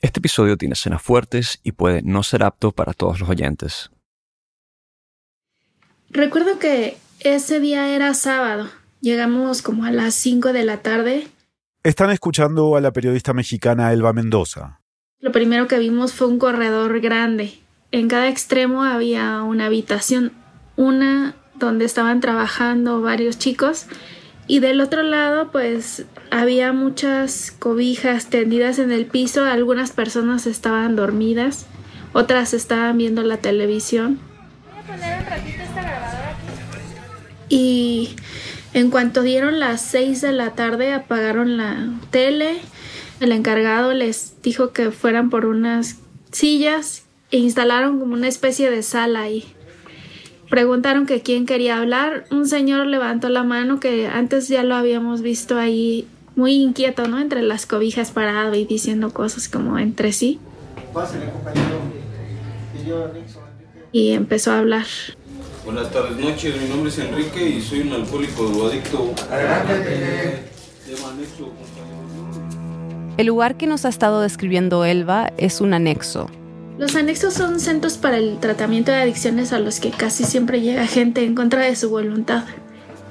Este episodio tiene escenas fuertes y puede no ser apto para todos los oyentes. Recuerdo que ese día era sábado. Llegamos como a las 5 de la tarde. Están escuchando a la periodista mexicana Elba Mendoza. Lo primero que vimos fue un corredor grande. En cada extremo había una habitación, una donde estaban trabajando varios chicos y del otro lado pues había muchas cobijas tendidas en el piso, algunas personas estaban dormidas, otras estaban viendo la televisión. Voy a poner. Y en cuanto dieron las 6 de la tarde apagaron la tele. El encargado les dijo que fueran por unas sillas e instalaron como una especie de sala ahí. Preguntaron que quién quería hablar. Un señor levantó la mano que antes ya lo habíamos visto ahí muy inquieto, ¿no? Entre las cobijas parado y diciendo cosas como entre sí. Y empezó a hablar. Buenas tardes, noches. Mi nombre es Enrique y soy un alcohólico o adicto. El lugar que nos ha estado describiendo Elba es un anexo. Los anexos son centros para el tratamiento de adicciones a los que casi siempre llega gente en contra de su voluntad.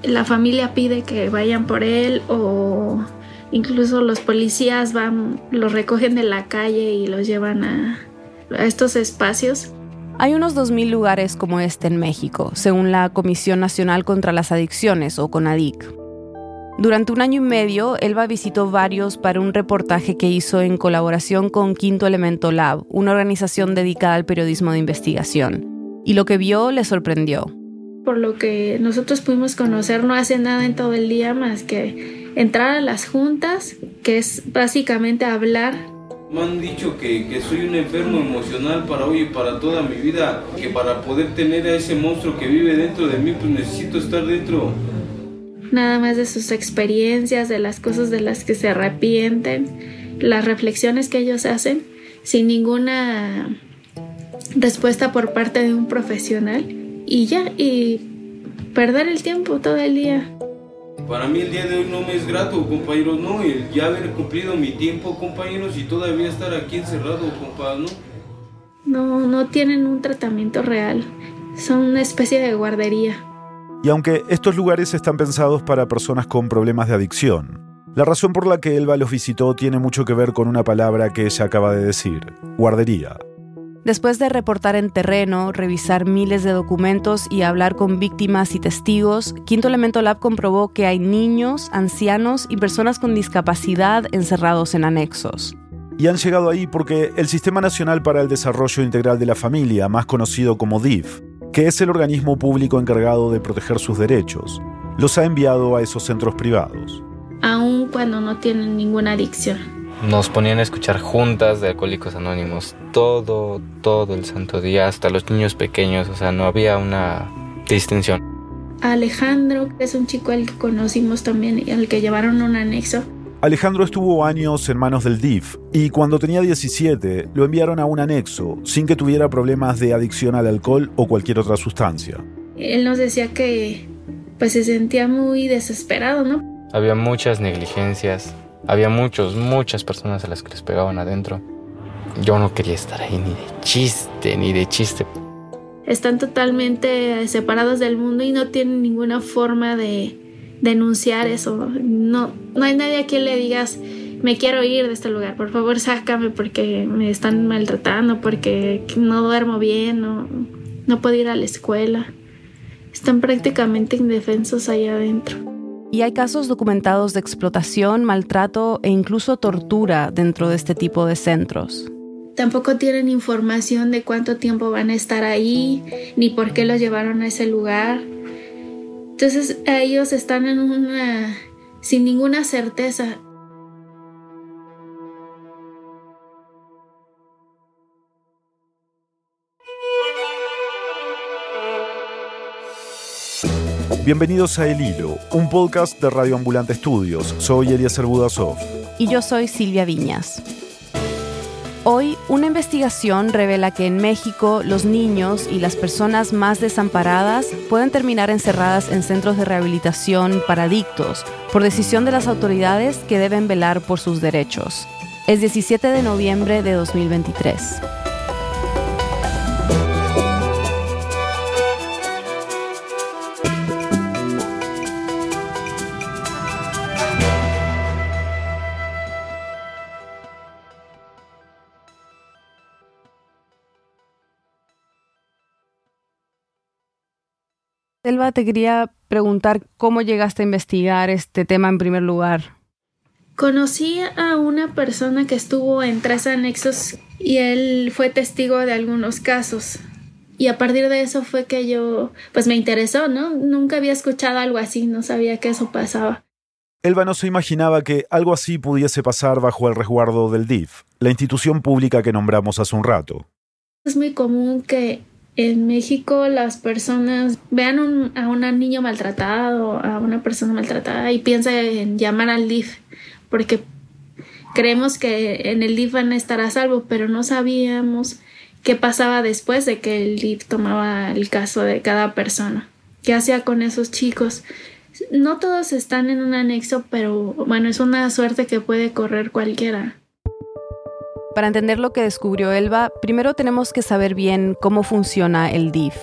La familia pide que vayan por él o incluso los policías van, los recogen de la calle y los llevan a, a estos espacios. Hay unos 2.000 lugares como este en México, según la Comisión Nacional contra las Adicciones o CONADIC. Durante un año y medio, Elba visitó varios para un reportaje que hizo en colaboración con Quinto Elemento Lab, una organización dedicada al periodismo de investigación. Y lo que vio le sorprendió. Por lo que nosotros pudimos conocer, no hace nada en todo el día más que entrar a las juntas, que es básicamente hablar me han dicho que, que, soy un enfermo emocional para hoy y para toda mi vida, que para poder tener a ese monstruo que vive dentro de mí, pues necesito estar dentro nada más de sus experiencias, de las cosas de las que se arrepienten, las reflexiones que ellos hacen, sin ninguna respuesta por parte de un profesional y ya, y perder el tiempo todo el día. Para mí el día de hoy no me es grato, compañeros, no, el ya haber cumplido mi tiempo, compañeros, y todavía estar aquí encerrado, compadre, ¿no? No, no tienen un tratamiento real, son una especie de guardería. Y aunque estos lugares están pensados para personas con problemas de adicción, la razón por la que Elba los visitó tiene mucho que ver con una palabra que ella acaba de decir, guardería. Después de reportar en terreno, revisar miles de documentos y hablar con víctimas y testigos, Quinto Elemento Lab comprobó que hay niños, ancianos y personas con discapacidad encerrados en anexos. Y han llegado ahí porque el Sistema Nacional para el Desarrollo Integral de la Familia, más conocido como DIF, que es el organismo público encargado de proteger sus derechos, los ha enviado a esos centros privados. Aun cuando no tienen ninguna adicción. Nos ponían a escuchar juntas de alcohólicos anónimos todo, todo el santo día, hasta los niños pequeños, o sea, no había una distinción. Alejandro, que es un chico al que conocimos también y al que llevaron un anexo, Alejandro estuvo años en manos del DIF y cuando tenía 17 lo enviaron a un anexo sin que tuviera problemas de adicción al alcohol o cualquier otra sustancia. Él nos decía que pues se sentía muy desesperado, ¿no? Había muchas negligencias, había muchos, muchas personas a las que les pegaban adentro. Yo no quería estar ahí ni de chiste, ni de chiste. Están totalmente separados del mundo y no tienen ninguna forma de, denunciar eso. No, no hay nadie a quien le digas, me quiero ir de este lugar, por favor sácame porque me están maltratando, porque no duermo bien, no, no puedo ir a la escuela. Están prácticamente indefensos allá adentro. Y hay casos documentados de explotación, maltrato e incluso tortura dentro de este tipo de centros. Tampoco tienen información de cuánto tiempo van a estar ahí, ni por qué los llevaron a ese lugar. Entonces ellos están en una sin ninguna certeza. Bienvenidos a El Hilo, un podcast de Radio Ambulante Estudios. Soy Eliezer Budasov. Y yo soy Silvia Viñas. Hoy, una investigación revela que en México los niños y las personas más desamparadas pueden terminar encerradas en centros de rehabilitación para adictos por decisión de las autoridades que deben velar por sus derechos. Es 17 de noviembre de 2023. Selva, te quería preguntar cómo llegaste a investigar este tema en primer lugar. Conocí a una persona que estuvo en tres anexos y él fue testigo de algunos casos. Y a partir de eso fue que yo, pues me interesó, ¿no? Nunca había escuchado algo así, no sabía que eso pasaba. Elba no se imaginaba que algo así pudiese pasar bajo el resguardo del DIF, la institución pública que nombramos hace un rato. Es muy común que en México las personas vean a un niño maltratado, a una persona maltratada y piensan en llamar al DIF porque creemos que en el DIF van a estar a salvo, pero no sabíamos qué pasaba después de que el DIF tomaba el caso de cada persona. ¿Qué hacía con esos chicos? No todos están en un anexo, pero bueno, es una suerte que puede correr cualquiera. Para entender lo que descubrió Elba, primero tenemos que saber bien cómo funciona el DIF.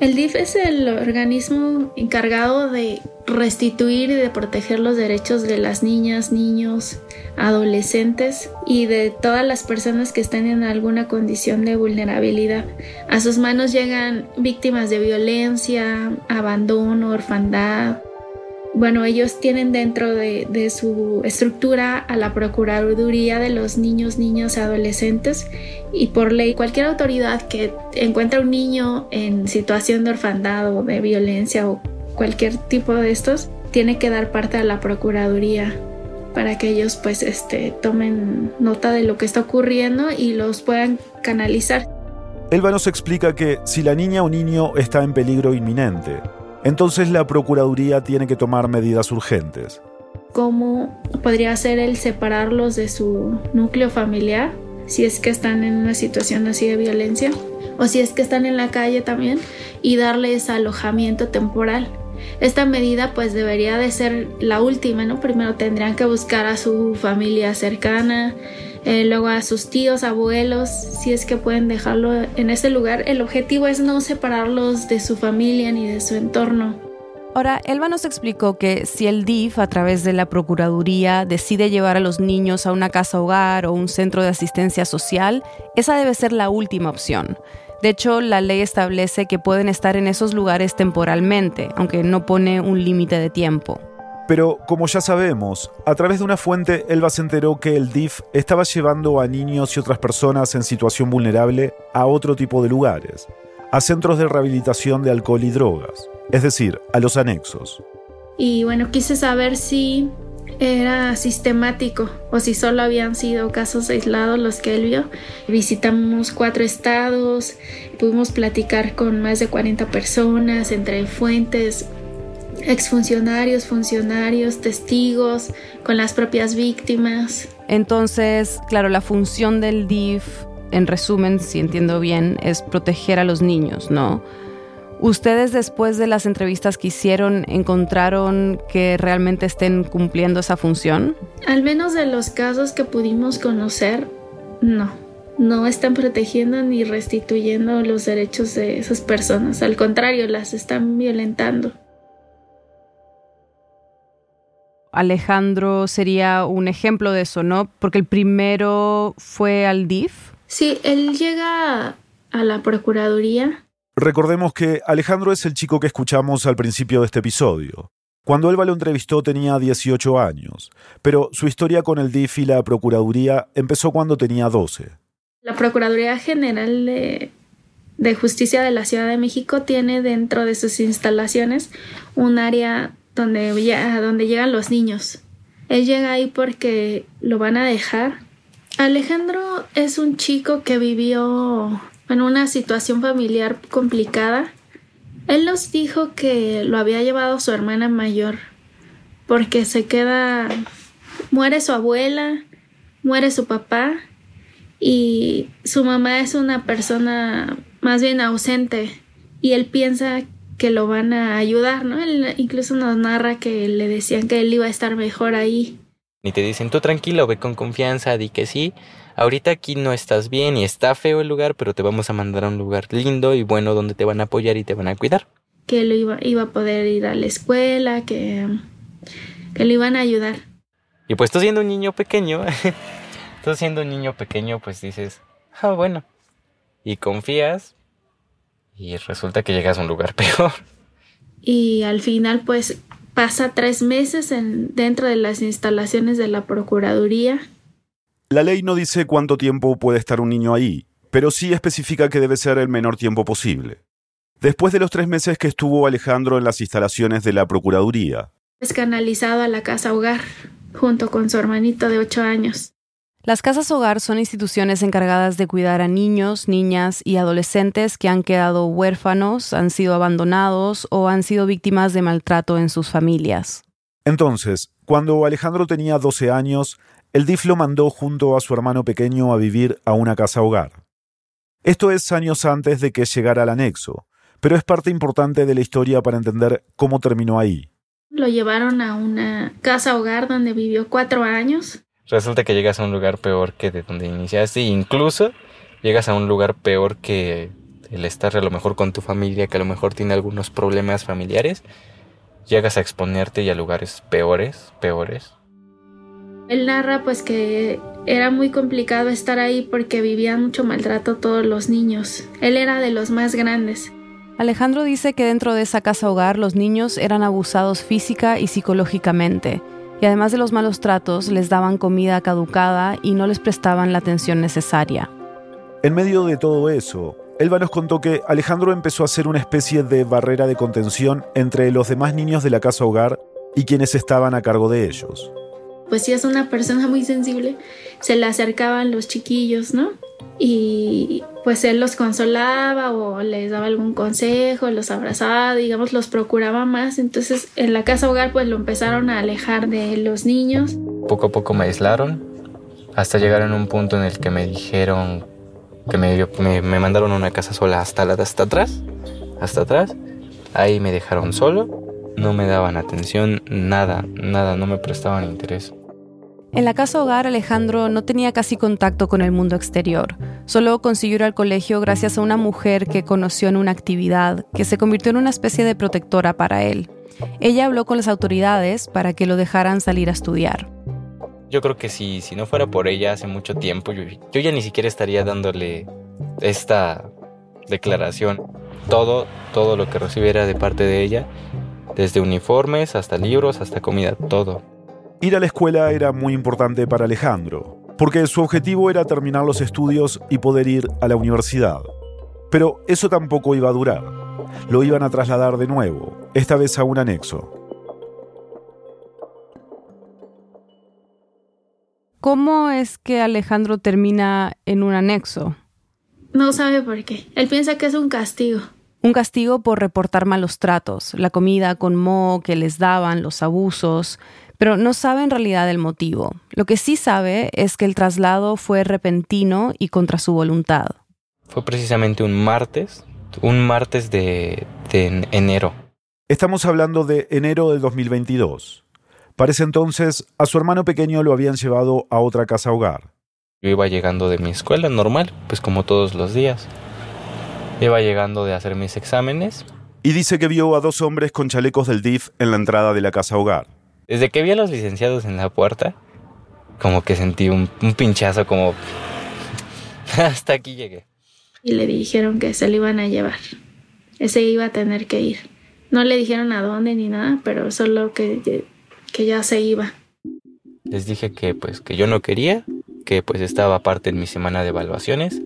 El DIF es el organismo encargado de restituir y de proteger los derechos de las niñas, niños, adolescentes y de todas las personas que están en alguna condición de vulnerabilidad. A sus manos llegan víctimas de violencia, abandono, orfandad, bueno, ellos tienen dentro de, su estructura a la Procuraduría de los Niños, Niñas y Adolescentes y por ley cualquier autoridad que encuentre un niño en situación de orfandad o de violencia o cualquier tipo de estos tiene que dar parte a la Procuraduría para que ellos pues este, tomen nota de lo que está ocurriendo y los puedan canalizar. Elba nos explica que si la niña o niño está en peligro inminente, entonces la Procuraduría tiene que tomar medidas urgentes. ¿Cómo podría ser el separarlos de su núcleo familiar si es que están en una situación así de violencia? O si es que están en la calle también y darles alojamiento temporal. Esta medida pues debería de ser la última, ¿no? Primero tendrían que buscar a su familia cercana, eh, luego a sus tíos, abuelos, si es que pueden dejarlo en ese lugar. El objetivo es no separarlos de su familia ni de su entorno. Ahora, Elba nos explicó que si el DIF, a través de la Procuraduría, decide llevar a los niños a una casa hogar o un centro de asistencia social, esa debe ser la última opción. De hecho, la ley establece que pueden estar en esos lugares temporalmente, aunque no pone un límite de tiempo. Pero, como ya sabemos, a través de una fuente, Elba se enteró que el DIF estaba llevando a niños y otras personas en situación vulnerable a otro tipo de lugares, a centros de rehabilitación de alcohol y drogas, es decir, a los anexos. Y bueno, quise saber si era sistemático o si solo habían sido casos aislados los que él vio. Visitamos cuatro estados, pudimos platicar con más de 40 personas entre fuentes exfuncionarios, funcionarios, testigos, con las propias víctimas. Entonces, claro, la función del DIF, en resumen, si entiendo bien, es proteger a los niños, ¿no? ¿Ustedes después de las entrevistas que hicieron encontraron que realmente estén cumpliendo esa función? Al menos de los casos que pudimos conocer, no. No están protegiendo ni restituyendo los derechos de esas personas. Al contrario, las están violentando. Alejandro sería un ejemplo de eso, ¿no? Porque el primero fue al DIF. Sí, él llega a la Procuraduría. Recordemos que Alejandro es el chico que escuchamos al principio de este episodio. Cuando Elba lo entrevistó tenía 18 años, pero su historia con el DIF y la Procuraduría empezó cuando tenía 12. La Procuraduría General de, Justicia de la Ciudad de México tiene dentro de sus instalaciones un área donde, donde llegan los niños. Él llega ahí porque lo van a dejar. Alejandro es un chico que vivió en una situación familiar complicada. Él nos dijo que lo había llevado su hermana mayor porque se queda, muere su abuela, muere su papá y su mamá es una persona más bien ausente y él piensa que lo van a ayudar, ¿no? Él incluso nos narra que le decían que él iba a estar mejor ahí. Y te dicen, tú tranquilo, ve con confianza, di que sí. Ahorita aquí no estás bien y está feo el lugar, pero te vamos a mandar a un lugar lindo y bueno donde te van a apoyar y te van a cuidar. Que lo iba, iba a poder ir a la escuela, que, que lo iban a ayudar. Y pues tú siendo un niño pequeño, tú siendo un niño pequeño, pues dices, ah, bueno. Y confías y resulta que llegas a un lugar peor. Y al final, pues pasa tres meses en, dentro de las instalaciones de la Procuraduría. La ley no dice cuánto tiempo puede estar un niño ahí, pero sí especifica que debe ser el menor tiempo posible. Después de los tres meses que estuvo Alejandro en las instalaciones de la Procuraduría. Es canalizado a la casa hogar, junto con su hermanito de ocho años. Las casas hogar son instituciones encargadas de cuidar a niños, niñas y adolescentes que han quedado huérfanos, han sido abandonados o han sido víctimas de maltrato en sus familias. Entonces, cuando Alejandro tenía 12 años, el DIF lo mandó junto a su hermano pequeño a vivir a una casa hogar. Esto es años antes de que llegara al anexo, pero es parte importante de la historia para entender cómo terminó ahí. Lo llevaron a una casa hogar donde vivió cuatro años resulta que llegas a un lugar peor que de donde iniciaste, incluso llegas a un lugar peor que el estar a lo mejor con tu familia, que a lo mejor tiene algunos problemas familiares, llegas a exponerte y a lugares peores, peores. Él narra pues que era muy complicado estar ahí porque vivían mucho maltrato todos los niños. Él era de los más grandes. Alejandro dice que dentro de esa casa hogar los niños eran abusados física y psicológicamente y además de los malos tratos les daban comida caducada y no les prestaban la atención necesaria. En medio de todo eso, Elba nos contó que Alejandro empezó a hacer una especie de barrera de contención entre los demás niños de la casa hogar y quienes estaban a cargo de ellos. Pues si es una persona muy sensible, se le acercaban los chiquillos, ¿no? y pues él los consolaba o les daba algún consejo, los abrazaba, digamos, los procuraba más. Entonces en la casa hogar pues lo empezaron a alejar de los niños. Poco a poco me aislaron hasta llegar en un punto en el que me dijeron que me, me, mandaron a una casa sola hasta, la, hasta atrás, hasta atrás. Ahí me dejaron solo, no me daban atención, nada, nada, no me prestaban interés. En la casa hogar, Alejandro no tenía casi contacto con el mundo exterior. Solo consiguió ir al colegio gracias a una mujer que conoció en una actividad, que se convirtió en una especie de protectora para él. Ella habló con las autoridades para que lo dejaran salir a estudiar. Yo creo que si, si no fuera por ella hace mucho tiempo, yo, yo ya ni siquiera estaría dándole esta declaración. Todo, todo lo que recibiera de parte de ella, desde uniformes hasta libros, hasta comida, todo. Ir a la escuela era muy importante para Alejandro, porque su objetivo era terminar los estudios y poder ir a la universidad. Pero eso tampoco iba a durar. Lo iban a trasladar de nuevo, esta vez a un anexo. ¿Cómo es que Alejandro termina en un anexo? No sabe por qué. Él piensa que es un castigo. Un castigo por reportar malos tratos, la comida con moho que les daban, los abusos, pero no sabe en realidad el motivo. Lo que sí sabe es que el traslado fue repentino y contra su voluntad. Fue precisamente un martes, un martes de, enero. Estamos hablando de enero del 2022. Para ese entonces, a su hermano pequeño lo habían llevado a otra casa hogar. Yo iba llegando de mi escuela normal, pues como todos los días. Iba llegando de hacer mis exámenes. Y dice que vio a dos hombres con chalecos del DIF en la entrada de la casa hogar. Desde que vi a los licenciados en la puerta, como que sentí un, pinchazo como... Hasta aquí llegué. Y le dijeron que se lo iban a llevar. Ese iba a tener que ir. No le dijeron a dónde ni nada, pero solo que, que ya se iba. Les dije que pues que yo no quería, que pues estaba aparte en mi semana de evaluaciones,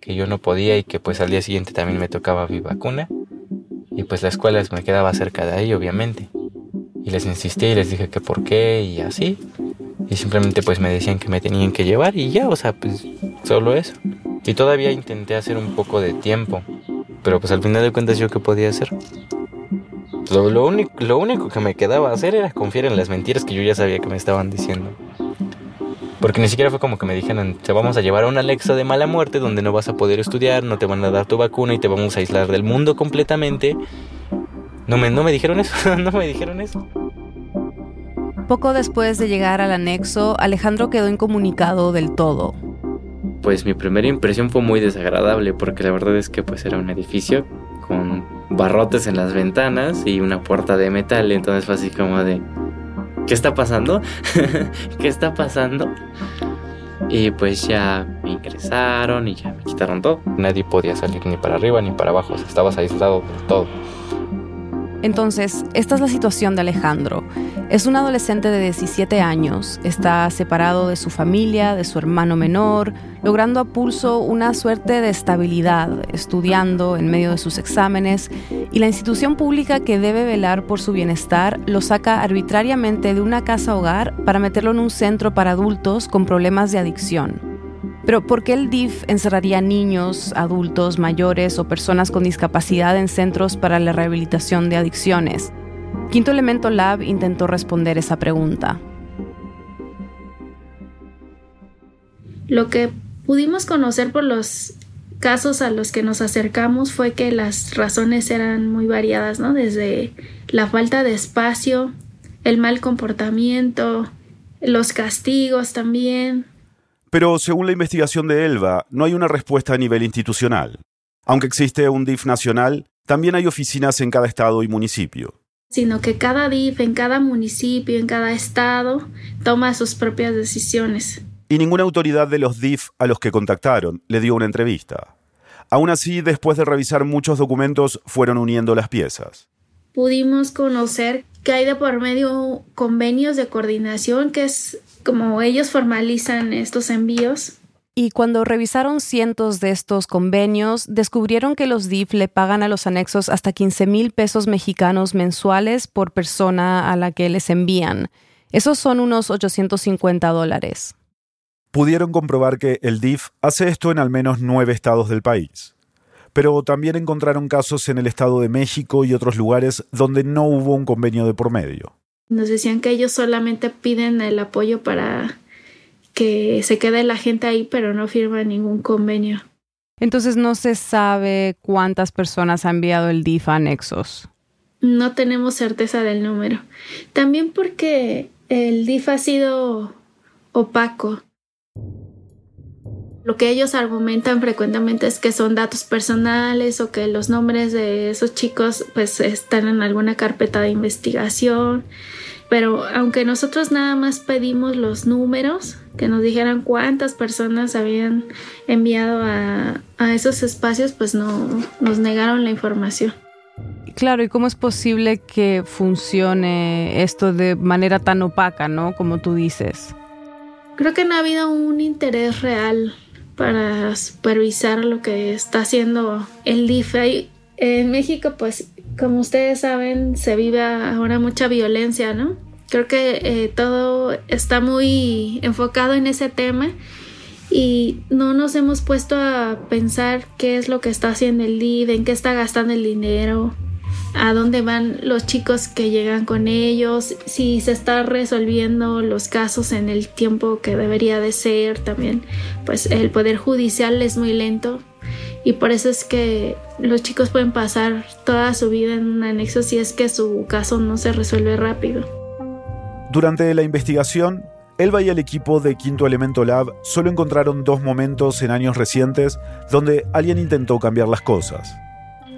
que yo no podía y que pues al día siguiente también me tocaba mi vacuna y pues la escuela me quedaba cerca de ahí obviamente. Y les insistí y les dije que por qué y así. Y simplemente pues me decían que me tenían que llevar y ya, o sea, pues solo eso. Y todavía intenté hacer un poco de tiempo. Pero pues al final de cuentas yo qué podía hacer. Lo, único, lo único que me quedaba hacer era confiar en las mentiras que yo ya sabía que me estaban diciendo. Porque ni siquiera fue como que me dijeron, te vamos a llevar a un Alexa de mala muerte donde no vas a poder estudiar, no te van a dar tu vacuna y te vamos a aislar del mundo completamente. No me, no me dijeron eso, no me dijeron eso. poco después de llegar al anexo, Alejandro quedó incomunicado del todo. Pues mi primera impresión fue muy desagradable porque la verdad es que pues era un edificio con barrotes en las ventanas y una puerta de metal, entonces fue así como de ¿qué está pasando? ¿Qué está pasando? Y pues ya me ingresaron y ya me quitaron todo. Nadie podía salir ni para arriba ni para abajo, estabas aislado de todo. Entonces, esta es la situación de Alejandro. Es un adolescente de 17 años, está separado de su familia, de su hermano menor, logrando a pulso una suerte de estabilidad, estudiando en medio de sus exámenes, y la institución pública que debe velar por su bienestar lo saca arbitrariamente de una casa hogar para meterlo en un centro para adultos con problemas de adicción. Pero ¿por qué el DIF encerraría niños, adultos, mayores o personas con discapacidad en centros para la rehabilitación de adicciones? Quinto Elemento Lab intentó responder esa pregunta. Lo que pudimos conocer por los casos a los que nos acercamos fue que las razones eran muy variadas, ¿no? Desde la falta de espacio, el mal comportamiento, los castigos también, pero según la investigación de Elba, no hay una respuesta a nivel institucional. Aunque existe un DIF nacional, también hay oficinas en cada estado y municipio. Sino que cada DIF en cada municipio, en cada estado, toma sus propias decisiones. Y ninguna autoridad de los DIF a los que contactaron le dio una entrevista. Aún así, después de revisar muchos documentos, fueron uniendo las piezas. Pudimos conocer que hay de por medio convenios de coordinación, que es como ellos formalizan estos envíos. Y cuando revisaron cientos de estos convenios, descubrieron que los DIF le pagan a los anexos hasta 15 mil pesos mexicanos mensuales por persona a la que les envían. Esos son unos 850 dólares. Pudieron comprobar que el DIF hace esto en al menos nueve estados del país. Pero también encontraron casos en el Estado de México y otros lugares donde no hubo un convenio de por medio. Nos decían que ellos solamente piden el apoyo para que se quede la gente ahí, pero no firman ningún convenio. Entonces no se sabe cuántas personas ha enviado el DIF a anexos. No tenemos certeza del número. También porque el DIF ha sido opaco. Lo que ellos argumentan frecuentemente es que son datos personales o que los nombres de esos chicos pues están en alguna carpeta de investigación. Pero aunque nosotros nada más pedimos los números, que nos dijeran cuántas personas habían enviado a, a esos espacios, pues no nos negaron la información. Claro, ¿y cómo es posible que funcione esto de manera tan opaca, no? Como tú dices. Creo que no ha habido un interés real para supervisar lo que está haciendo el DIF. En México, pues, como ustedes saben, se vive ahora mucha violencia, ¿no? Creo que eh, todo está muy enfocado en ese tema y no nos hemos puesto a pensar qué es lo que está haciendo el DIF, en qué está gastando el dinero, a dónde van los chicos que llegan con ellos, si se está resolviendo los casos en el tiempo que debería de ser también, pues el poder judicial es muy lento y por eso es que los chicos pueden pasar toda su vida en un anexo si es que su caso no se resuelve rápido. Durante la investigación, Elba y el equipo de Quinto Elemento Lab solo encontraron dos momentos en años recientes donde alguien intentó cambiar las cosas.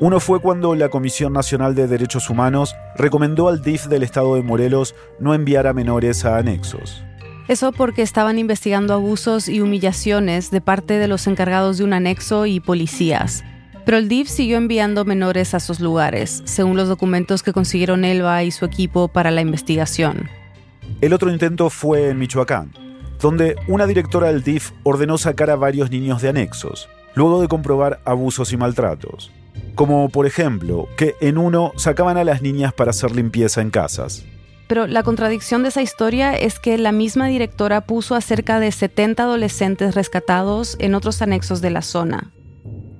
Uno fue cuando la Comisión Nacional de Derechos Humanos recomendó al DIF del estado de Morelos no enviar a menores a anexos. Eso porque estaban investigando abusos y humillaciones de parte de los encargados de un anexo y policías. Pero el DIF siguió enviando menores a esos lugares, según los documentos que consiguieron Elba y su equipo para la investigación. El otro intento fue en Michoacán, donde una directora del DIF ordenó sacar a varios niños de anexos, luego de comprobar abusos y maltratos como por ejemplo que en uno sacaban a las niñas para hacer limpieza en casas. Pero la contradicción de esa historia es que la misma directora puso a cerca de 70 adolescentes rescatados en otros anexos de la zona.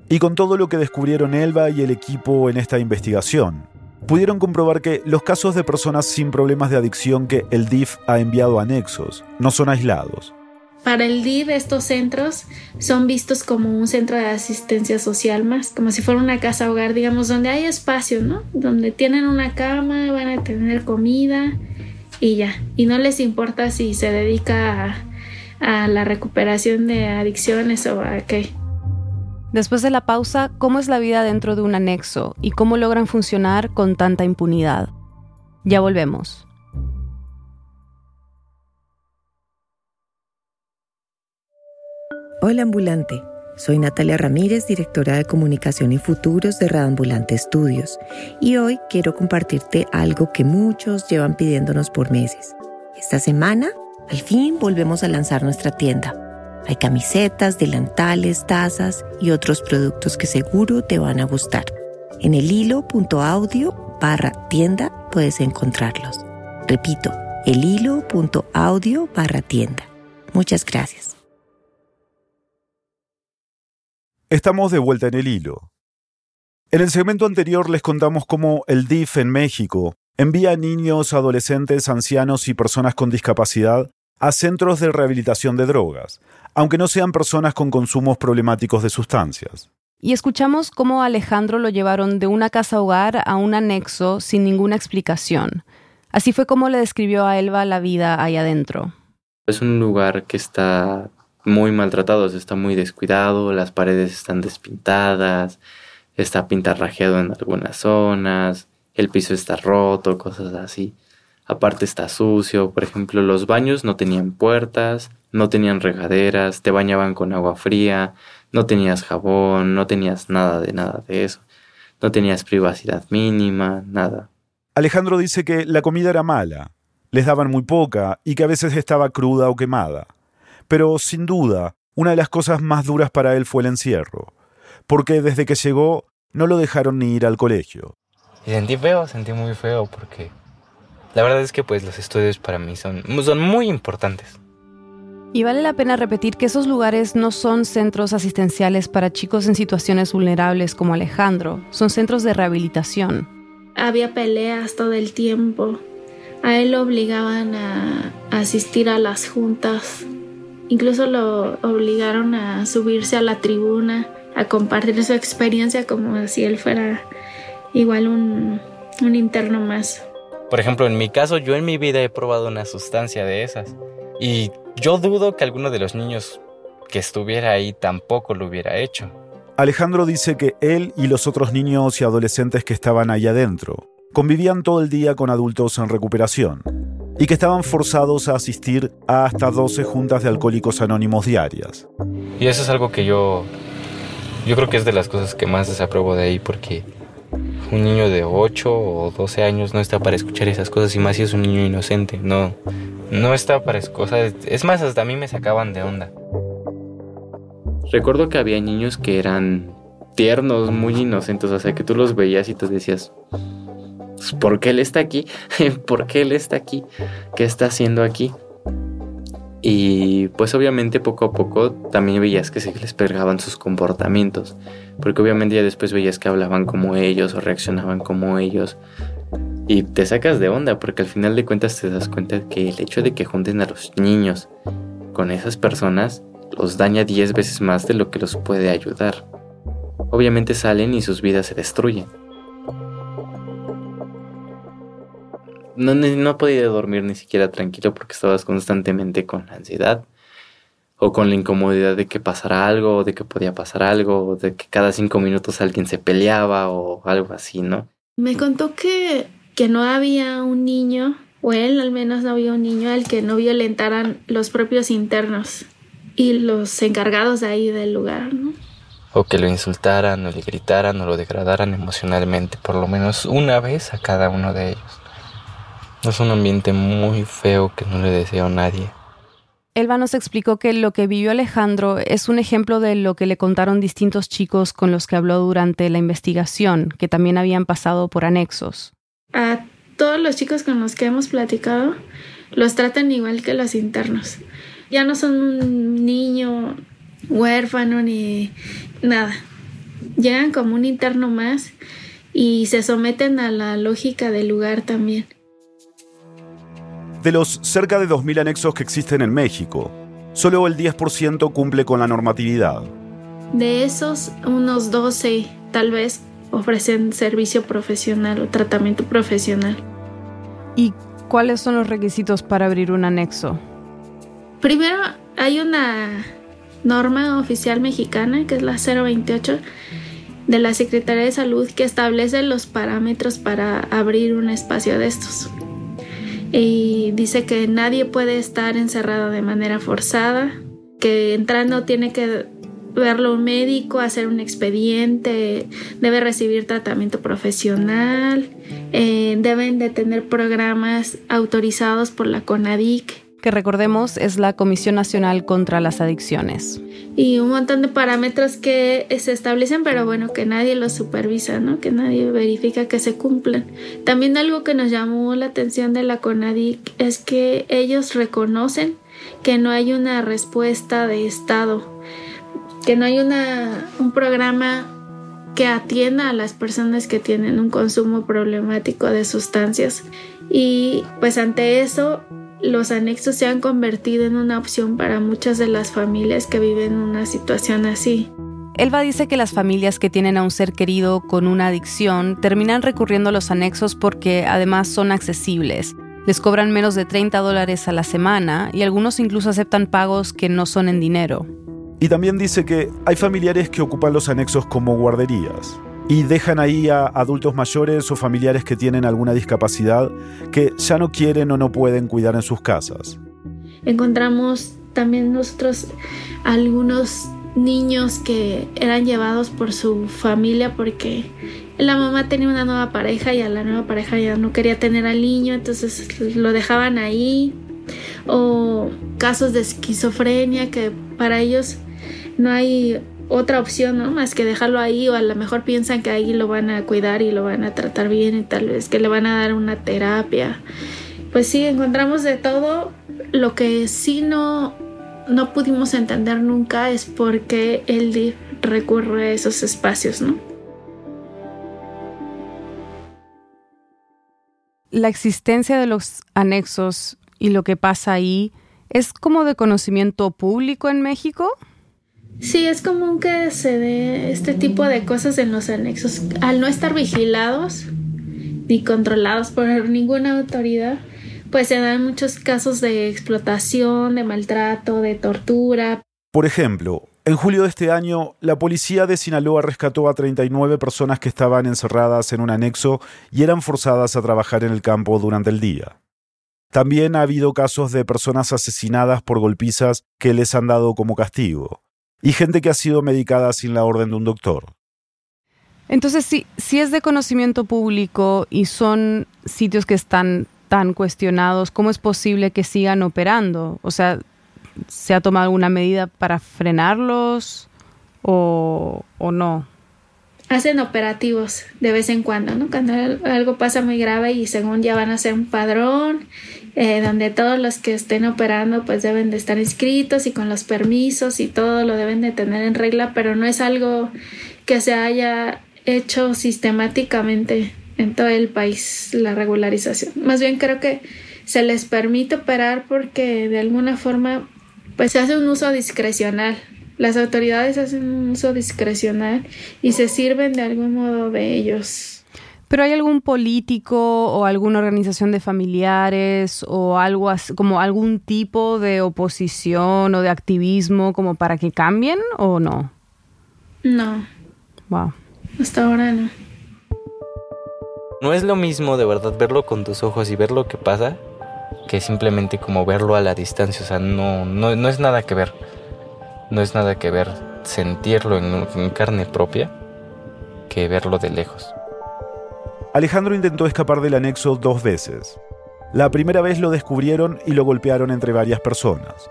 Y con todo lo que descubrieron Elba y el equipo en esta investigación, pudieron comprobar que los casos de personas sin problemas de adicción que el DIF ha enviado a anexos no son aislados. Para el DIF estos centros son vistos como un centro de asistencia social más, como si fuera una casa hogar, digamos, donde hay espacio, ¿no? Donde tienen una cama, van a tener comida y ya. Y no les importa si se dedica a, a la recuperación de adicciones o a qué. Después de la pausa, ¿cómo es la vida dentro de un anexo y cómo logran funcionar con tanta impunidad? Ya volvemos. Hola ambulante, soy Natalia Ramírez, directora de Comunicación y Futuros de Radambulante Estudios, y hoy quiero compartirte algo que muchos llevan pidiéndonos por meses. Esta semana, al fin volvemos a lanzar nuestra tienda. Hay camisetas, delantales, tazas y otros productos que seguro te van a gustar. En el hilo.audio barra tienda puedes encontrarlos. Repito, el hilo.audio barra tienda. Muchas gracias. Estamos de vuelta en el hilo. En el segmento anterior les contamos cómo el DIF en México envía a niños, adolescentes, ancianos y personas con discapacidad a centros de rehabilitación de drogas, aunque no sean personas con consumos problemáticos de sustancias. Y escuchamos cómo a Alejandro lo llevaron de una casa hogar a un anexo sin ninguna explicación. Así fue como le describió a Elba la vida ahí adentro. Es un lugar que está muy maltratados, está muy descuidado, las paredes están despintadas, está pintarrajeado en algunas zonas, el piso está roto, cosas así. Aparte está sucio, por ejemplo, los baños no tenían puertas, no tenían regaderas, te bañaban con agua fría, no tenías jabón, no tenías nada de nada de eso, no tenías privacidad mínima, nada. Alejandro dice que la comida era mala, les daban muy poca y que a veces estaba cruda o quemada. Pero sin duda, una de las cosas más duras para él fue el encierro, porque desde que llegó no lo dejaron ni ir al colegio. Y sentí feo, sentí muy feo porque la verdad es que pues los estudios para mí son, son muy importantes. Y vale la pena repetir que esos lugares no son centros asistenciales para chicos en situaciones vulnerables como Alejandro, son centros de rehabilitación. Había peleas todo el tiempo. A él lo obligaban a asistir a las juntas Incluso lo obligaron a subirse a la tribuna, a compartir su experiencia como si él fuera igual un, un interno más. Por ejemplo, en mi caso, yo en mi vida he probado una sustancia de esas. Y yo dudo que alguno de los niños que estuviera ahí tampoco lo hubiera hecho. Alejandro dice que él y los otros niños y adolescentes que estaban ahí adentro convivían todo el día con adultos en recuperación y que estaban forzados a asistir a hasta 12 juntas de alcohólicos anónimos diarias. Y eso es algo que yo, yo creo que es de las cosas que más desapruebo de ahí porque un niño de 8 o 12 años no está para escuchar esas cosas y más si es un niño inocente, no, no está para cosas, es más, hasta a mí me sacaban de onda. Recuerdo que había niños que eran tiernos, muy inocentes, o sea que tú los veías y tú decías, ¿por qué él está aquí? ¿Por qué él está aquí? ¿Qué está haciendo aquí? Y pues obviamente poco a poco también veías que se les pegaban sus comportamientos, porque obviamente ya después veías que hablaban como ellos o reaccionaban como ellos. Y te sacas de onda, porque al final de cuentas te das cuenta que el hecho de que junten a los niños con esas personas los daña 10 veces más de lo que los puede ayudar. Obviamente salen y sus vidas se destruyen. No, no podía dormir ni siquiera tranquilo porque estabas constantemente con la ansiedad o con la incomodidad de que pasara algo, o de que podía pasar algo, o de que cada cinco minutos alguien se peleaba o algo así, ¿no? Me contó que, que no había un niño, o él al menos no había un niño al que no violentaran los propios internos y los encargados de ahí del lugar, ¿no? O que lo insultaran, o le gritaran, o lo degradaran emocionalmente, por lo menos una vez a cada uno de ellos. Es un ambiente muy feo que no le deseo a nadie. Elba nos explicó que lo que vivió Alejandro es un ejemplo de lo que le contaron distintos chicos con los que habló durante la investigación, que también habían pasado por anexos. A todos los chicos con los que hemos platicado, los tratan igual que los internos. Ya no son un niño huérfano ni nada. Llegan como un interno más y se someten a la lógica del lugar también. De los cerca de 2.000 anexos que existen en México, solo el 10% cumple con la normatividad. De esos, unos 12 tal vez ofrecen servicio profesional o tratamiento profesional. ¿Y ¿Cuáles son los requisitos para abrir un anexo? Primero, hay una norma oficial mexicana, que es la 028 de la Secretaría de Salud, que establece los parámetros para abrir un espacio de estos. Y dice que nadie puede estar encerrado de manera forzada, que entrando tiene que verlo un médico, hacer un expediente, debe recibir tratamiento profesional, eh, deben de tener programas autorizados por la CONADIC que recordemos es la Comisión Nacional contra las Adicciones. Y un montón de parámetros que se establecen, pero bueno, que nadie los supervisa, ¿no? Que nadie verifica que se cumplan. También algo que nos llamó la atención de la CONADIC es que ellos reconocen que no hay una respuesta de Estado, que no hay una, un programa que atienda a las personas que tienen un consumo problemático de sustancias. Y pues ante eso los anexos se han convertido en una opción para muchas de las familias que viven una situación así. Elba dice que las familias que tienen a un ser querido con una adicción terminan recurriendo a los anexos porque además son accesibles. Les cobran menos de 30 dólares a la semana y algunos incluso aceptan pagos que no son en dinero. Y también dice que hay familiares que ocupan los anexos como guarderías y dejan ahí a adultos mayores o familiares que tienen alguna discapacidad que ya no quieren o no pueden cuidar en sus casas. Encontramos también nosotros algunos niños que eran llevados por su familia porque la mamá tenía una nueva pareja y a la nueva pareja ya no quería tener al niño, entonces lo dejaban ahí. O casos de esquizofrenia que para ellos no hay otra opción, ¿no? Más que dejarlo ahí o a lo mejor piensan que ahí lo van a cuidar y lo van a tratar bien y tal vez que le van a dar una terapia. Pues sí, encontramos de todo. Lo que sí no, no pudimos entender nunca es por qué el DIF recurre a esos espacios, ¿no? La existencia de los anexos y lo que pasa ahí es como de conocimiento público en México. Sí, es común que se dé este tipo de cosas en los anexos. Al no estar vigilados ni controlados por ninguna autoridad, pues se dan muchos casos de explotación, de maltrato, de tortura. Por ejemplo, en julio de este año, la policía de Sinaloa rescató a 39 personas que estaban encerradas en un anexo y eran forzadas a trabajar en el campo durante el día. También ha habido casos de personas asesinadas por golpizas que les han dado como castigo y gente que ha sido medicada sin la orden de un doctor. Entonces, si, si es de conocimiento público y son sitios que están tan cuestionados, ¿cómo es posible que sigan operando? O sea, ¿se ha tomado alguna medida para frenarlos o, o no? Hacen operativos de vez en cuando, ¿no? Cuando algo pasa muy grave y según ya van a hacer un padrón eh, donde todos los que estén operando pues deben de estar inscritos y con los permisos y todo lo deben de tener en regla, pero no es algo que se haya hecho sistemáticamente en todo el país la regularización. Más bien creo que se les permite operar porque de alguna forma pues se hace un uso discrecional las autoridades hacen un uso discrecional y se sirven de algún modo de ellos. ¿Pero hay algún político o alguna organización de familiares o algo como algún tipo de oposición o de activismo como para que cambien o no? No. Wow. Hasta ahora no. No es lo mismo de verdad verlo con tus ojos y ver lo que pasa que simplemente como verlo a la distancia. O sea, no, no, no es nada que ver no es nada que ver sentirlo en, carne propia que verlo de lejos. Alejandro intentó escapar del anexo dos veces. La primera vez lo descubrieron y lo golpearon entre varias personas.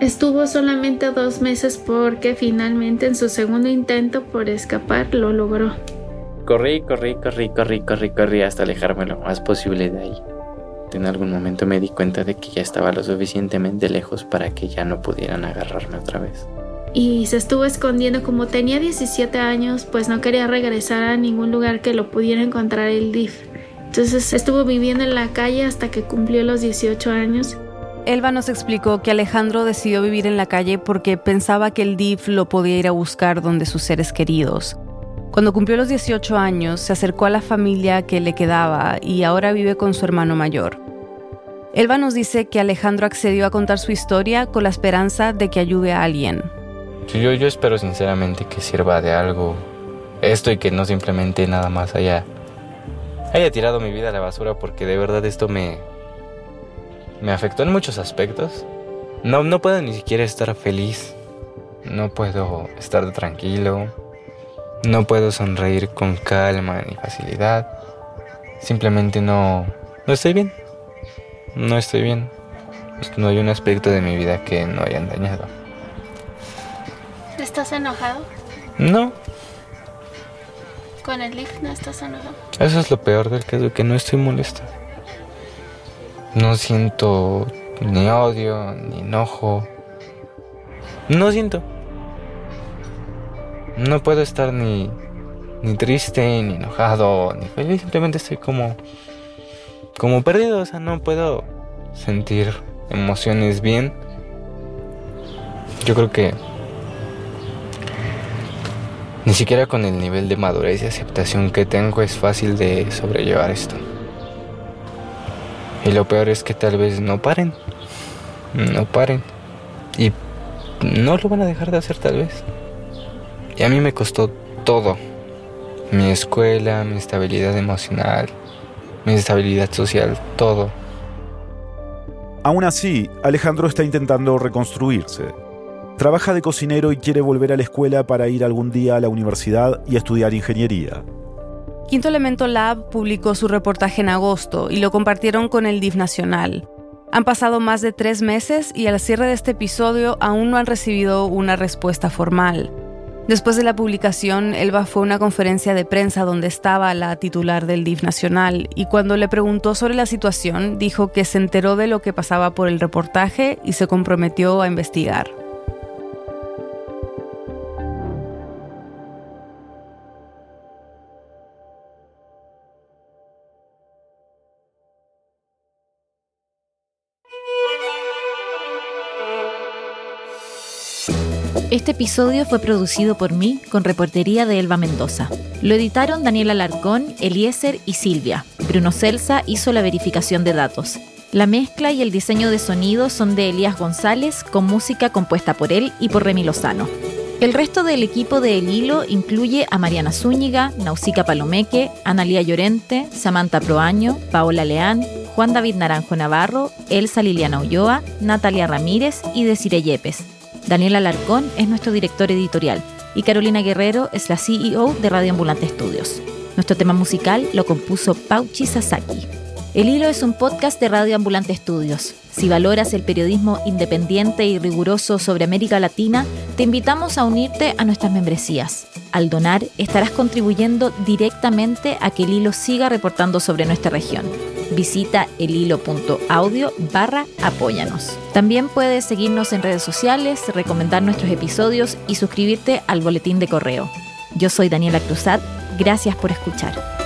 Estuvo solamente dos meses porque finalmente en su segundo intento por escapar lo logró. Corrí, corrí, corrí, corrí, corrí, corrí hasta alejarme lo más posible de ahí. En algún momento me di cuenta de que ya estaba lo suficientemente lejos para que ya no pudieran agarrarme otra vez. Y se estuvo escondiendo como tenía 17 años, pues no quería regresar a ningún lugar que lo pudiera encontrar el DIF. Entonces estuvo viviendo en la calle hasta que cumplió los 18 años. Elba nos explicó que Alejandro decidió vivir en la calle porque pensaba que el DIF lo podía ir a buscar donde sus seres queridos. Cuando cumplió los 18 años, se acercó a la familia que le quedaba y ahora vive con su hermano mayor. Elba nos dice que Alejandro accedió a contar su historia con la esperanza de que ayude a alguien. Yo, espero sinceramente que sirva de algo esto y que no simplemente nada más haya, haya tirado mi vida a la basura porque de verdad esto me, me afectó en muchos aspectos. No, no puedo ni siquiera estar feliz. No puedo estar tranquilo. No puedo sonreír con calma ni facilidad. Simplemente no, no estoy bien. No estoy bien. No hay un aspecto de mi vida que no hayan dañado. ¿Estás enojado? No, ¿Con el lift no estás enojado? eso es lo peor del caso, que no estoy molesto. No siento ni odio, ni enojo. No siento. No puedo estar ni, ni triste, ni enojado, ni feliz. Simplemente estoy como, como perdido. O sea, no puedo sentir emociones bien. Yo creo que ni siquiera con el nivel de madurez y aceptación que tengo es fácil de sobrellevar esto. Y lo peor es que tal vez no paren. No paren. Y no lo van a dejar de hacer tal vez. Y a mí me costó todo. Mi escuela, mi estabilidad emocional, mi estabilidad social, todo. Aún así, Alejandro está intentando reconstruirse. Trabaja de cocinero y quiere volver a la escuela para ir algún día a la universidad y estudiar ingeniería. Quinto Elemento Lab publicó su reportaje en agosto y lo compartieron con el DIF Nacional. Han pasado más de tres meses y al cierre de este episodio aún no han recibido una respuesta formal. Después de la publicación, Elba fue a una conferencia de prensa donde estaba la titular del DIF Nacional y cuando le preguntó sobre la situación dijo que se enteró de lo que pasaba por el reportaje y se comprometió a investigar. Este episodio fue producido por mí con reportería de Elba Mendoza. Lo editaron Daniela Alarcón, Eliezer y Silvia. Bruno Celsa hizo la verificación de datos. La mezcla y el diseño de sonido son de Elías González, con música compuesta por él y por Remy Lozano. El resto del equipo de El Hilo incluye a Mariana Zúñiga, Nausica Palomeque, Analía Llorente, Samantha Proaño, Paola Leán, Juan David Naranjo Navarro, Elsa Liliana Ulloa, Natalia Ramírez y Desire Yepes. Daniel Alarcón es nuestro director editorial y Carolina Guerrero es la CEO de Radio Ambulante Estudios. Nuestro tema musical lo compuso Pauchi Sasaki. El Hilo es un podcast de Radio Ambulante Estudios. Si valoras el periodismo independiente y riguroso sobre América Latina, te invitamos a unirte a nuestras membresías. Al donar, estarás contribuyendo directamente a que el hilo siga reportando sobre nuestra región. Visita elhilo.audio barra apóyanos. También puedes seguirnos en redes sociales, recomendar nuestros episodios y suscribirte al boletín de correo. Yo soy Daniela Cruzat. Gracias por escuchar.